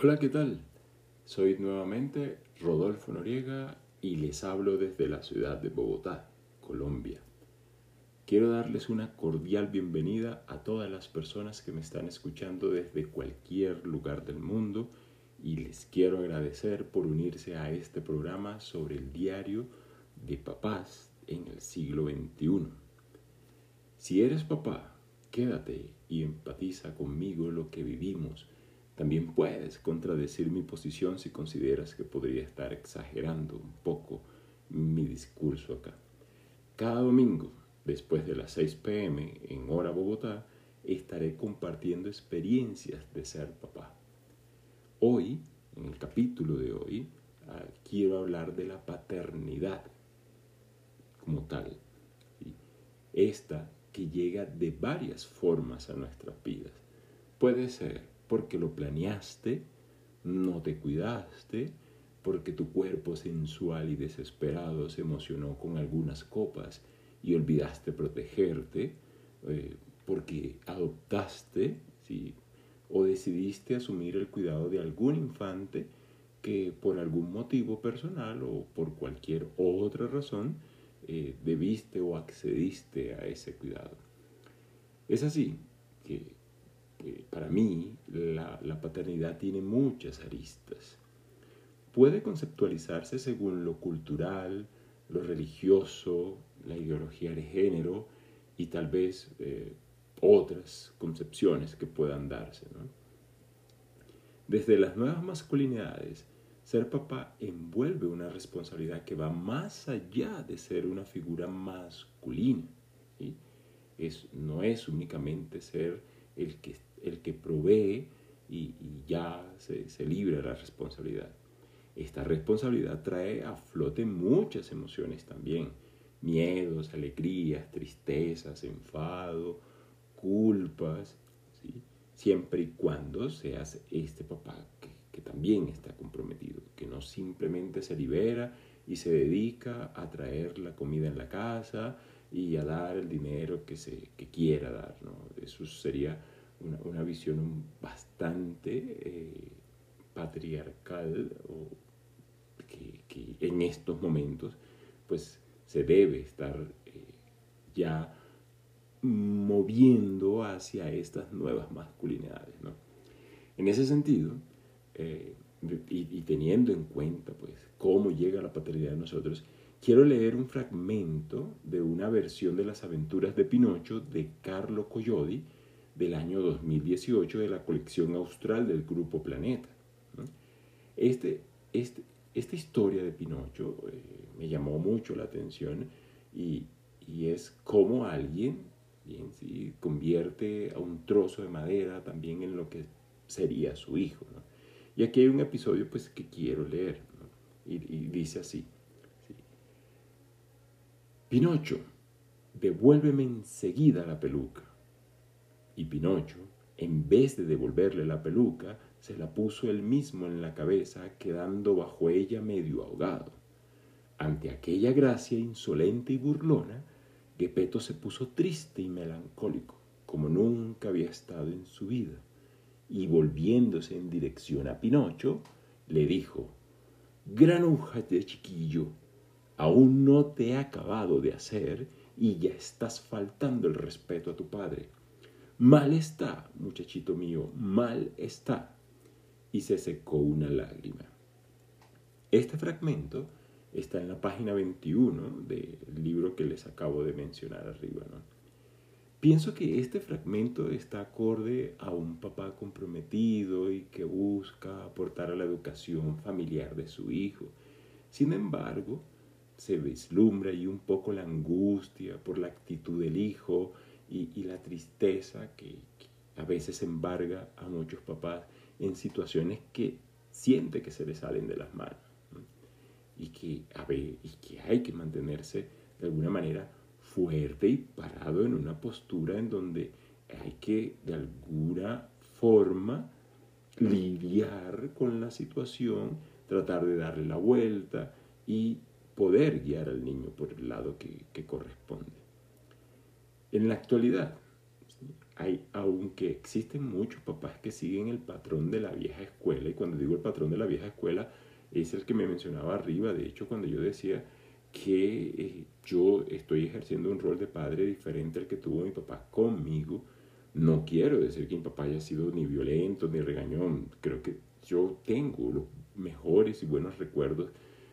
Hola, ¿qué tal? Soy nuevamente Rodolfo Noriega y les hablo desde la ciudad de Bogotá, Colombia. Quiero darles una cordial bienvenida a todas las personas que me están escuchando desde cualquier lugar del mundo y les quiero agradecer por unirse a este programa sobre el diario de papás en el siglo XXI. Si eres papá, quédate y empatiza conmigo lo que vivimos también puedes contradecir mi posición si consideras que podría estar exagerando un poco mi discurso acá. Cada domingo, después de las 6 pm en hora Bogotá, estaré compartiendo experiencias de ser papá. Hoy, en el capítulo de hoy, ah, quiero hablar de la paternidad como tal. Esta que llega de varias formas a nuestras vidas. Puede ser porque lo planeaste, no te cuidaste, porque tu cuerpo sensual y desesperado se emocionó con algunas copas y olvidaste protegerte, eh, porque adoptaste, ¿sí? o decidiste asumir el cuidado de algún infante que por algún motivo personal o por cualquier otra razón eh, debiste o accediste a ese cuidado. Es así que para mí la, paternidad tiene muchas aristas. Puede conceptualizarse según lo cultural, lo religioso, la ideología de género y tal vez eh, otras concepciones que puedan darse. Desde las nuevas masculinidades, ser papá envuelve una responsabilidad que va más allá de ser una figura masculina. Es, no es únicamente ser el que el que provee y, ya se, se libra la responsabilidad. Esta responsabilidad trae a flote muchas emociones también, miedos, alegrías, tristezas, enfado, culpas, siempre y cuando seas este papá que, que, también está comprometido, que no simplemente se libera y se dedica a traer la comida en la casa y a dar el dinero que, se, que quiera dar. ¿no? Eso sería una, visión bastante eh, patriarcal o que, en estos momentos pues se debe estar eh, ya moviendo hacia estas nuevas masculinidades. En ese sentido, eh, y, y, teniendo en cuenta pues cómo llega la paternidad de nosotros, quiero leer un fragmento de una versión de las aventuras de Pinocho de Carlo Collodi, del año 2018 de la colección austral del Grupo Planeta. Este, este, esta historia de Pinocho eh, me llamó mucho la atención y, es cómo alguien bien, ¿sí? convierte a un trozo de madera también en lo que sería su hijo. Y aquí hay un episodio pues, que quiero leer y, y, dice así. Pinocho, devuélveme enseguida la peluca. Y Pinocho, en vez de devolverle la peluca, se la puso él mismo en la cabeza, quedando bajo ella medio ahogado. Ante aquella gracia insolente y burlona, Gepetto se puso triste y melancólico, como nunca había estado en su vida, y volviéndose en dirección a Pinocho, le dijo, Granuja de chiquillo, aún no te he acabado de hacer y ya estás faltando el respeto a tu padre. Mal está, muchachito mío, mal está. Y se secó una lágrima. Este fragmento está en la página 21 del libro que les acabo de mencionar arriba. Pienso que este fragmento está acorde a un papá comprometido y que busca aportar a la educación familiar de su hijo. Sin embargo, se vislumbra ahí un poco la angustia por la actitud del hijo, y, la tristeza que, a veces embarga a muchos papás en situaciones que siente que se les salen de las manos y, que, a y que hay que mantenerse de alguna manera fuerte y parado en una postura en donde hay que de alguna forma lidiar con la situación, tratar de darle la vuelta y poder guiar al niño por el lado que corresponde. En la actualidad. Hay, aunque existen muchos papás que siguen el patrón de la vieja escuela, y cuando digo el patrón de la vieja escuela, es el que me mencionaba arriba, de hecho, cuando yo decía que eh, yo estoy ejerciendo un rol de padre diferente al que tuvo mi papá conmigo, no quiero decir que mi papá haya sido ni violento ni regañón, creo que yo tengo los mejores y buenos recuerdos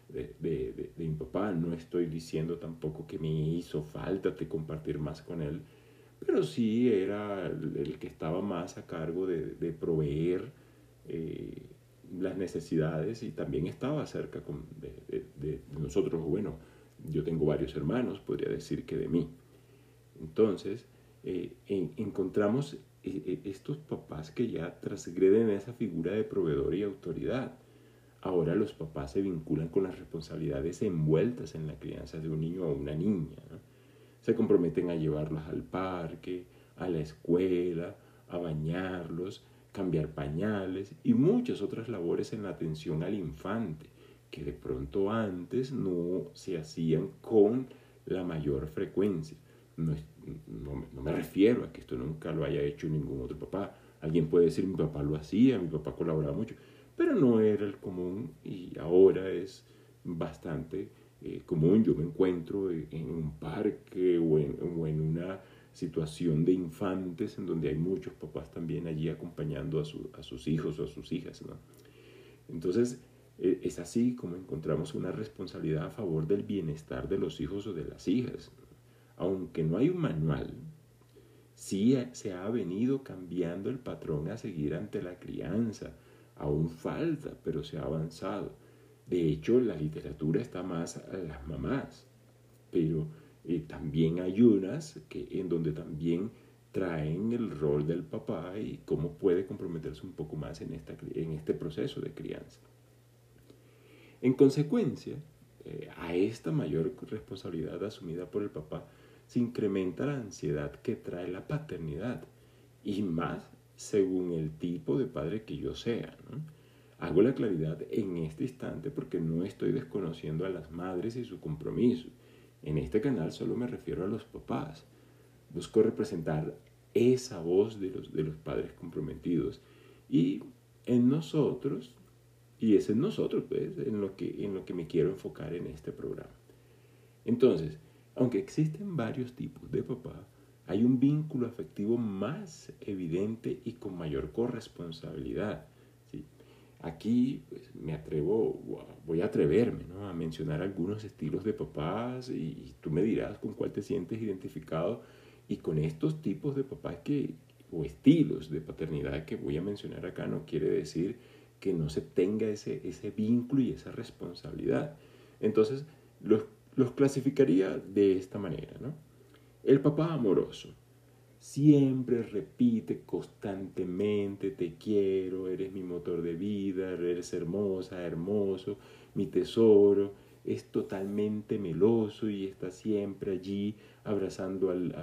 de, de, de, mi papá. No estoy diciendo tampoco que me hizo falta compartir más con él, pero sí era el, que estaba más a cargo de, proveer eh, las necesidades y también estaba cerca con, de, nosotros. Bueno, yo tengo varios hermanos, podría decir que de mí. Entonces, eh, encontramos eh, estos papás que ya transgreden esa figura de proveedor y autoridad ahora los papás se vinculan con las responsabilidades envueltas en la crianza de un niño o una niña. Se comprometen a llevarlos al parque, a la escuela, a bañarlos, cambiar pañales y muchas otras labores en la atención al infante que de pronto antes no se hacían con la mayor frecuencia. No, no, me refiero a que esto nunca lo haya hecho ningún otro papá. Alguien puede decir mi papá lo hacía, mi papá colaboraba mucho pero no era el común y ahora es bastante eh, común. Yo me encuentro en un parque o en, una situación de infantes en donde hay muchos papás también allí acompañando a, sus hijos o a sus hijas. Entonces, e, es así como encontramos una responsabilidad a favor del bienestar de los hijos o de las hijas. Aunque no hay un manual, sí se ha venido cambiando el patrón a seguir ante la crianza Aún falta, pero se ha avanzado. De hecho, la literatura está más a las mamás, pero eh, también hay unas que, en donde también traen el rol del papá y cómo puede comprometerse un poco más en, esta, en este proceso de crianza. En consecuencia, eh, a esta mayor responsabilidad asumida por el papá se incrementa la ansiedad que trae la paternidad y más según el tipo de padre que yo sea. Hago la claridad en este instante porque no estoy desconociendo a las madres y su compromiso. En este canal solo me refiero a los papás. Busco representar esa voz de los, de los padres comprometidos y en nosotros, y es en nosotros pues, en, lo que, en lo que me quiero enfocar en este programa. Entonces, aunque existen varios tipos de papá, hay un vínculo afectivo más evidente y con mayor corresponsabilidad. Aquí pues, me atrevo, voy a atreverme a mencionar algunos estilos de papás y, tú me dirás con cuál te sientes identificado y con estos tipos de papás que, o estilos de paternidad que voy a mencionar acá no quiere decir que no se tenga ese, ese vínculo y esa responsabilidad. Entonces, los, los clasificaría de esta manera, ¿no? El papá amoroso. Siempre repite constantemente, te quiero, eres mi motor de vida, eres hermosa, hermoso, mi tesoro, es totalmente meloso y está siempre allí abrazando al,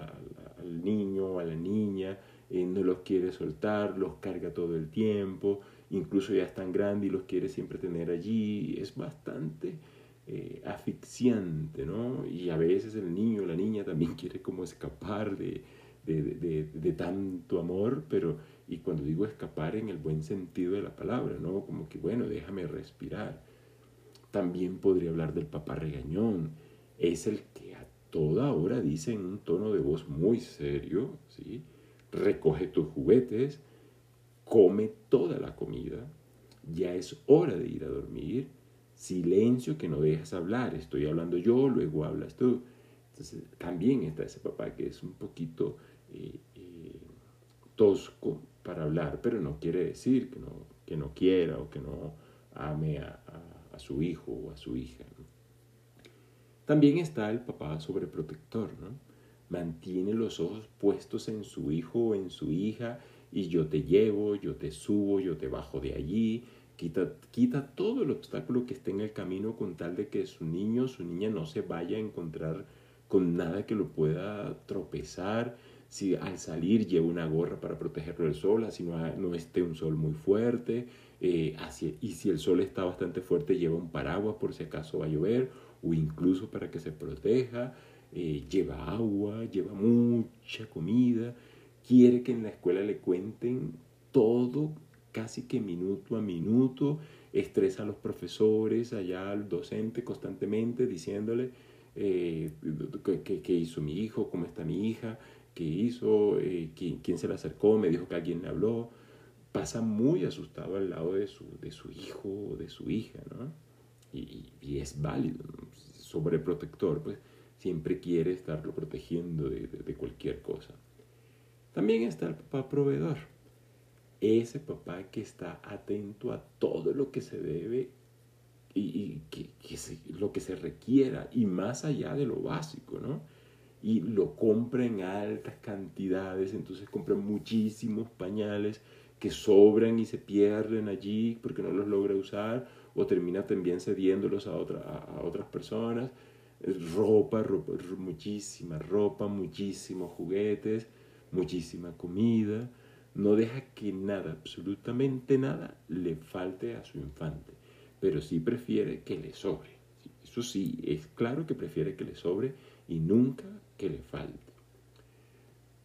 niño o a la niña, eh, no los quiere soltar, los carga todo el tiempo, incluso ya es tan grande y los quiere siempre tener allí, es bastante eh, asfixiante, ¿no? Y a veces el niño o la niña también quiere como escapar de, de, tanto amor, pero, y cuando digo escapar en el buen sentido de la palabra, ¿no? Como que, bueno, déjame respirar. También podría hablar del papá regañón. Es el que a toda hora dice en un tono de voz muy serio, ¿sí? Recoge tus juguetes, come toda la comida, ya es hora de ir a dormir, silencio que no dejas hablar, estoy hablando yo, luego hablas tú. Entonces también está ese papá que es un poquito eh, eh, tosco para hablar, pero no quiere decir que no, que no quiera o que no ame a, su hijo o a su hija. También está el papá sobreprotector, ¿no? Mantiene los ojos puestos en su hijo o en su hija y yo te llevo, yo te subo, yo te bajo de allí, Quita, todo el obstáculo que esté en el camino con tal de que su niño, su niña no se vaya a encontrar con nada que lo pueda tropezar. Si al salir lleva una gorra para protegerlo del sol, así no, no esté un sol muy fuerte. Eh, y si el sol está bastante fuerte, lleva un paraguas por si acaso va a llover o incluso para que se proteja. Eh, lleva agua, lleva mucha comida quiere que en la escuela le cuenten todo, casi que minuto a minuto, estresa a los profesores, allá al docente constantemente diciéndole eh, qué, hizo mi hijo, cómo está mi hija, qué hizo, eh, quién, se le acercó, me dijo que alguien le habló. Pasa muy asustado al lado de su, de su hijo o de su hija, ¿no? Y, es válido, sobreprotector, pues siempre quiere estarlo protegiendo de, de cualquier cosa. También está el papá proveedor ese papá que está atento a todo lo que se debe y, que, lo que se requiera y más allá de lo básico, ¿no? Y lo compra en altas cantidades, entonces compra muchísimos pañales que sobran y se pierden allí porque no los logra usar o termina también cediéndolos a, otras personas. Ropa, ropa, muchísima ropa, muchísimos juguetes, muchísima comida no deja que nada, absolutamente nada, le falte a su infante, pero sí prefiere que le sobre. Eso sí, es claro que prefiere que le sobre y nunca que le falte.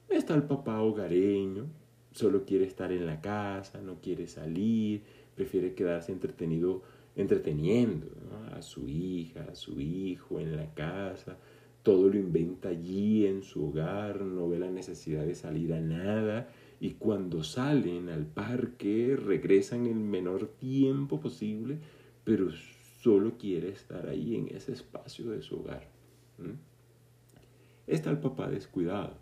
Está el papá hogareño, solo quiere estar en la casa, no quiere salir, prefiere quedarse entretenido, entreteniendo a su hija, a su hijo en la casa, todo lo inventa allí en su hogar, no ve la necesidad de salir a nada y cuando salen al parque regresan el menor tiempo posible, pero solo quiere estar ahí en ese espacio de su hogar. Está el papá descuidado,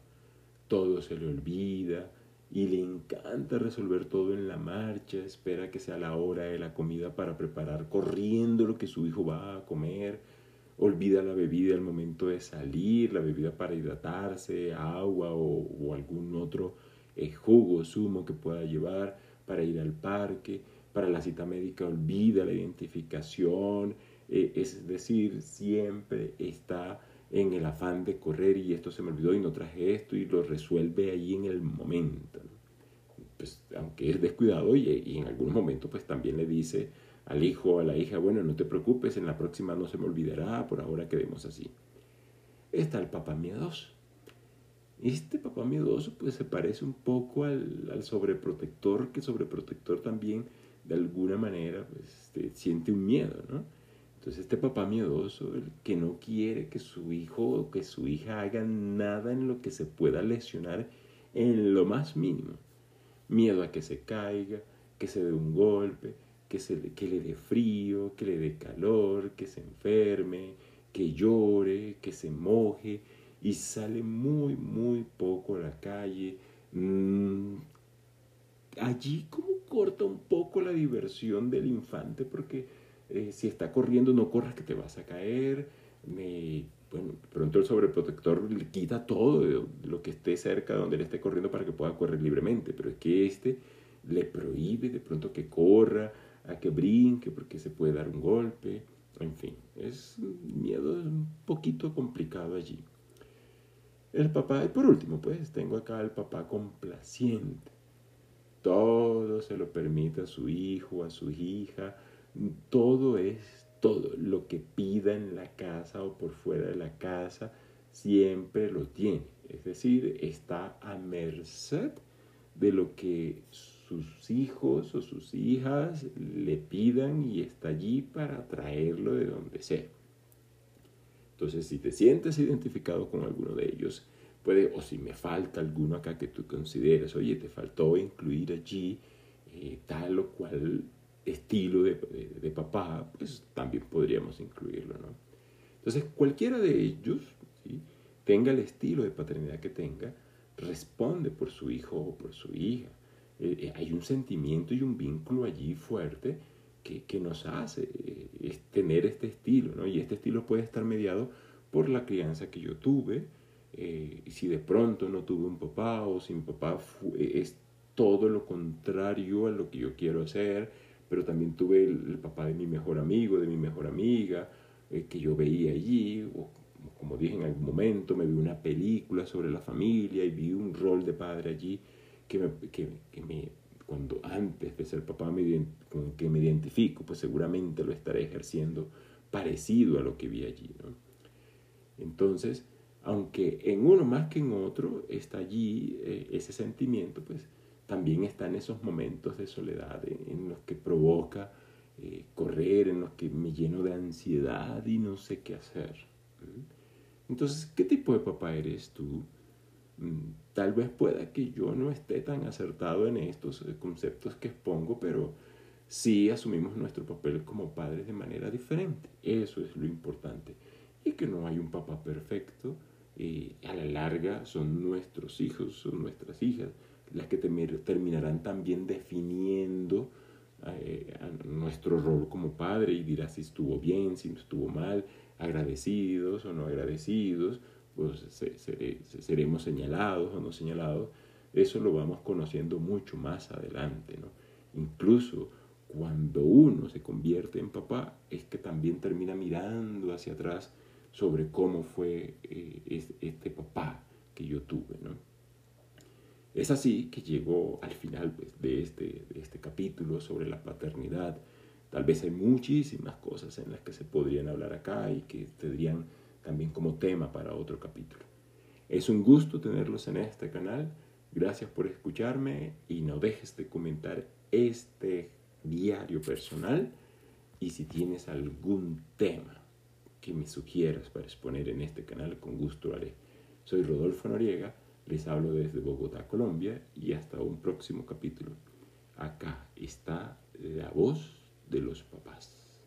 todo se le olvida y le encanta resolver todo en la marcha, espera que sea la hora de la comida para preparar corriendo lo que su hijo va a comer, olvida la bebida al momento de salir, la bebida para hidratarse, agua o algún otro jugo, zumo que pueda llevar para ir al parque, para la cita médica olvida la identificación, eh, es decir, siempre está en el afán de correr y esto se me olvidó y no traje esto y lo resuelve ahí en el momento. Pues, aunque es descuidado y, y en algún momento pues también le dice al hijo o a la hija, bueno, no te preocupes, en la próxima no se me olvidará, por ahora quedemos así. Está el papá miedoso este papá miedoso pues se parece un poco al, sobreprotector, que sobreprotector también de alguna manera pues, este, siente un miedo, ¿no? Entonces este papá miedoso, el que no quiere que su hijo o que su hija haga nada en lo que se pueda lesionar en lo más mínimo. Miedo a que se caiga, que se dé un golpe, que, se, que le dé frío, que le dé calor, que se enferme, que llore, que se moje, y sale muy, muy poco a la calle. Mm, allí como corta un poco la diversión del infante porque eh, si está corriendo no corras que te vas a caer. Me, bueno, pronto el sobreprotector le quita todo de lo que esté cerca donde él esté corriendo para que pueda correr libremente, pero es que este le prohíbe de pronto que corra, a que brinque porque se puede dar un golpe, en fin, es miedo un poquito complicado allí. El papá, y por último, pues tengo acá al papá complaciente. Todo se lo permite a su hijo, a su hija. Todo es todo. Lo que pida en la casa o por fuera de la casa, siempre lo tiene. Es decir, está a merced de lo que sus hijos o sus hijas le pidan y está allí para traerlo de donde sea. Entonces, si te sientes identificado con alguno de ellos, puede, o si me falta alguno acá que tú consideres, oye, te faltó incluir allí eh, tal o cual estilo de, papá, pues también podríamos incluirlo, ¿no? Entonces, cualquiera de ellos, tenga el estilo de paternidad que tenga, responde por su hijo o por su hija. Eh, eh, hay un sentimiento y un vínculo allí fuerte que, nos hace eh, tener este estilo, ¿no? Y este estilo puede estar mediado por la crianza que yo tuve, eh, y si de pronto no tuve un papá o si mi papá eh, es todo lo contrario a lo que yo quiero hacer, pero también tuve el, papá de mi mejor amigo, de mi mejor amiga, que yo veía allí, o como dije en algún momento, me vi una película sobre la familia y vi un rol de padre allí que me, que, que me cuando antes de ser papá me, con que me identifico, pues seguramente lo estaré ejerciendo parecido a lo que vi allí. Entonces, aunque en uno más que en otro está allí eh, ese sentimiento, pues también están esos momentos de soledad en, los que provoca eh, correr, en los que me lleno de ansiedad y no sé qué hacer. Entonces, ¿qué tipo de papá eres tú? Mm, tal vez pueda que yo no esté tan acertado en estos eh, conceptos que expongo, pero sí asumimos nuestro papel como padres de manera diferente. Eso es lo importante. Y que no hay un papá perfecto, a la larga son nuestros hijos, son nuestras hijas, las que terminarán también definiendo eh, nuestro rol como padre y dirá si estuvo bien, si no estuvo mal, agradecidos o no agradecidos, pues seremos señalados o no señalados. Eso lo vamos conociendo mucho más adelante, ¿no? Incluso cuando uno se convierte en papá, es que también termina mirando hacia atrás sobre cómo fue eh, este papá que yo tuve. ¿no? Es así que llegó al final pues, de, este, de este capítulo sobre la paternidad. Tal vez hay muchísimas cosas en las que se podrían hablar acá y que tendrían también como tema para otro capítulo. Es un gusto tenerlos en este canal. Gracias por escucharme y no dejes de comentar este diario personal y si tienes algún tema que me sugieras para exponer en este canal, con gusto lo haré. Soy Rodolfo Noriega, les hablo desde Bogotá, Colombia, y hasta un próximo capítulo. Acá está la voz de los papás.